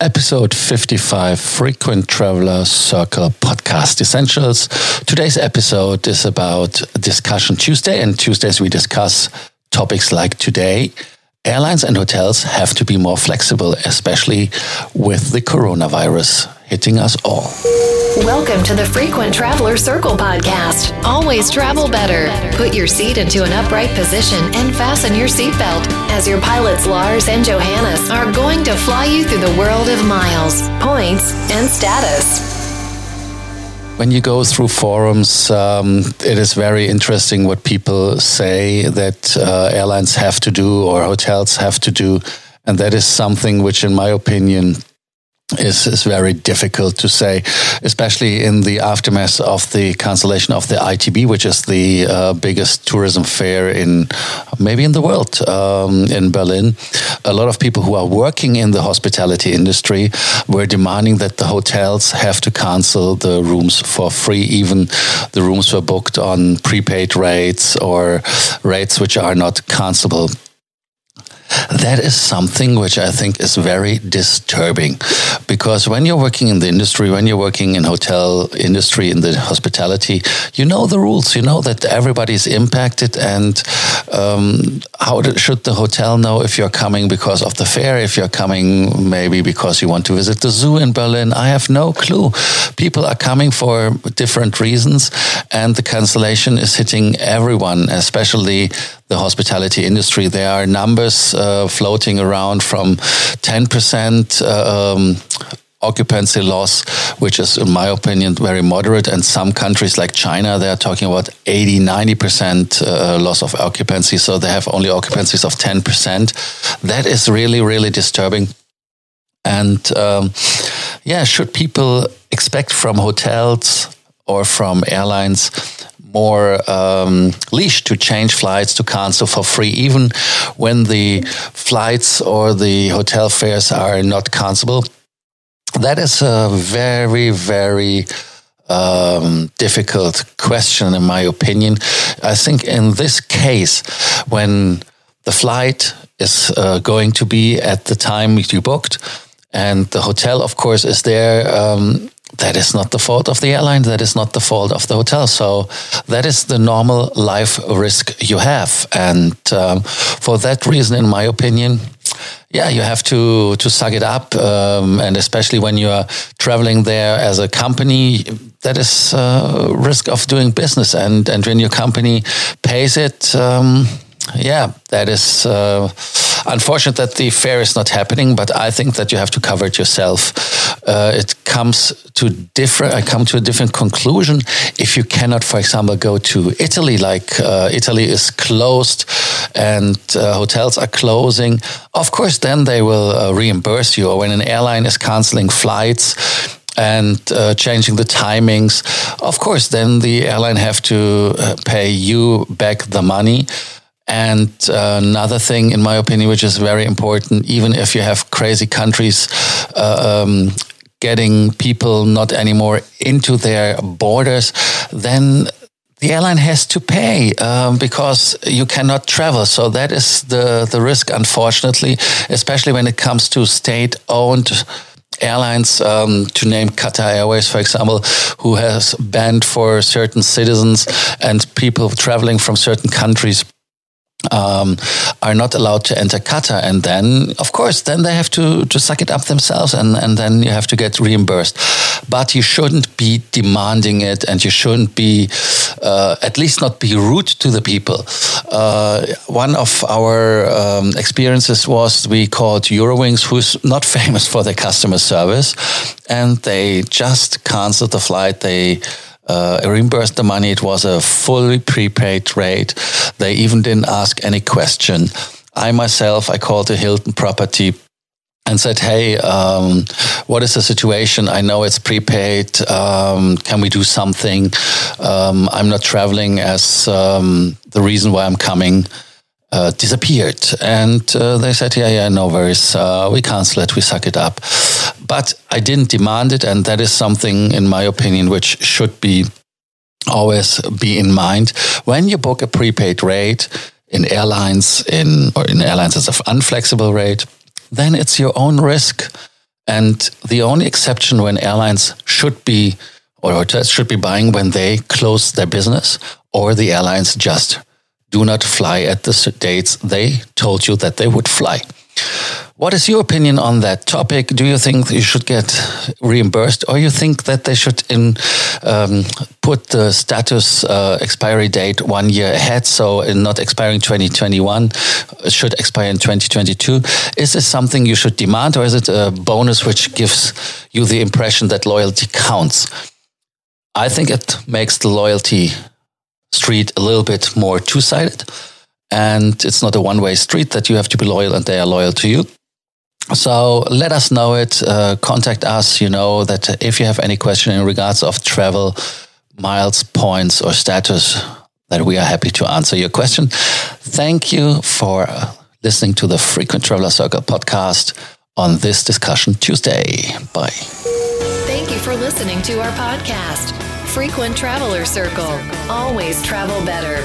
episode 55 Frequent Traveler Circle Podcast Essentials. Today's episode is about Discussion Tuesday, and Tuesdays we discuss topics like today. Airlines and hotels have to be more flexible, especially with the coronavirus hitting us all. Welcome to the Frequent Traveler Circle podcast. Always travel better. Put your seat into an upright position and fasten your seatbelt as your pilots Lars and Johannes are going to fly you through the world of miles, points, and status. When you go through forums, um, it is very interesting what people say that uh, airlines have to do or hotels have to do. And that is something which, in my opinion, is, is very difficult to say, especially in the aftermath of the cancellation of the ITB, which is the uh, biggest tourism fair in maybe in the world um, in Berlin. A lot of people who are working in the hospitality industry were demanding that the hotels have to cancel the rooms for free, even the rooms were booked on prepaid rates or rates which are not cancelable that is something which I think is very disturbing because when you're working in the industry, when you're working in hotel industry, in the hospitality, you know the rules. You know that everybody's impacted, and um, how should the hotel know if you're coming because of the fair, if you're coming maybe because you want to visit the zoo in Berlin? I have no clue. People are coming for different reasons, and the cancellation is hitting everyone, especially the hospitality industry. There are numbers uh, floating around from 10% uh, um, occupancy loss, which is, in my opinion, very moderate. And some countries like China, they are talking about 80, 90% uh, loss of occupancy. So they have only occupancies of 10%. That is really, really disturbing. And um, yeah, should people expect from hotels or from airlines more um, leash to change flights to cancel for free, even when the flights or the hotel fares are not cancelable. That is a very, very um, difficult question, in my opinion. I think in this case, when the flight is uh, going to be at the time you booked, and the hotel, of course, is there um, that is not the fault of the airline. That is not the fault of the hotel. So that is the normal life risk you have. And um, for that reason, in my opinion, yeah, you have to to suck it up, um, and especially when you are traveling there as a company, that is uh, risk of doing business, and and when your company pays it, um, yeah, that is. Uh, unfortunate that the fair is not happening, but I think that you have to cover it yourself. Uh, it comes to different. I come to a different conclusion if you cannot, for example, go to Italy. Like uh, Italy is closed and uh, hotels are closing. Of course, then they will uh, reimburse you. Or when an airline is canceling flights and uh, changing the timings, of course, then the airline have to uh, pay you back the money. And uh, another thing, in my opinion, which is very important, even if you have crazy countries uh, um, getting people not anymore into their borders, then the airline has to pay um, because you cannot travel. So that is the the risk, unfortunately, especially when it comes to state-owned airlines, um, to name Qatar Airways, for example, who has banned for certain citizens and people traveling from certain countries um, are not allowed to enter Qatar, and then, of course, then they have to to suck it up themselves, and and then you have to get reimbursed. But you shouldn't be demanding it, and you shouldn't be, uh, at least not be rude to the people. Uh, one of our um, experiences was we called Eurowings, who's not famous for their customer service, and they just canceled the flight. They uh, reimbursed the money. It was a fully prepaid rate. They even didn't ask any question. I myself, I called the Hilton property and said, "Hey, um, what is the situation? I know it's prepaid. Um, can we do something? Um, I'm not traveling as um, the reason why I'm coming." Uh, disappeared. And uh, they said, yeah, yeah, no worries. Uh, we cancel it. We suck it up. But I didn't demand it. And that is something, in my opinion, which should be always be in mind. When you book a prepaid rate in airlines, in or in airlines as an unflexible rate, then it's your own risk. And the only exception when airlines should be or hotels should be buying when they close their business or the airlines just do not fly at the dates they told you that they would fly. What is your opinion on that topic? Do you think you should get reimbursed, or you think that they should in, um, put the status uh, expiry date one year ahead, so in not expiring 2021, should expire in 2022? Is this something you should demand, or is it a bonus which gives you the impression that loyalty counts? I think it makes the loyalty street a little bit more two sided. And it's not a one way street that you have to be loyal and they are loyal to you. So let us know it. Uh, contact us. You know that if you have any question in regards of travel, miles, points, or status, that we are happy to answer your question. Thank you for listening to the Frequent Traveler Circle podcast on this discussion Tuesday. Bye. Thank you for listening to our podcast, Frequent Traveler Circle. Always travel better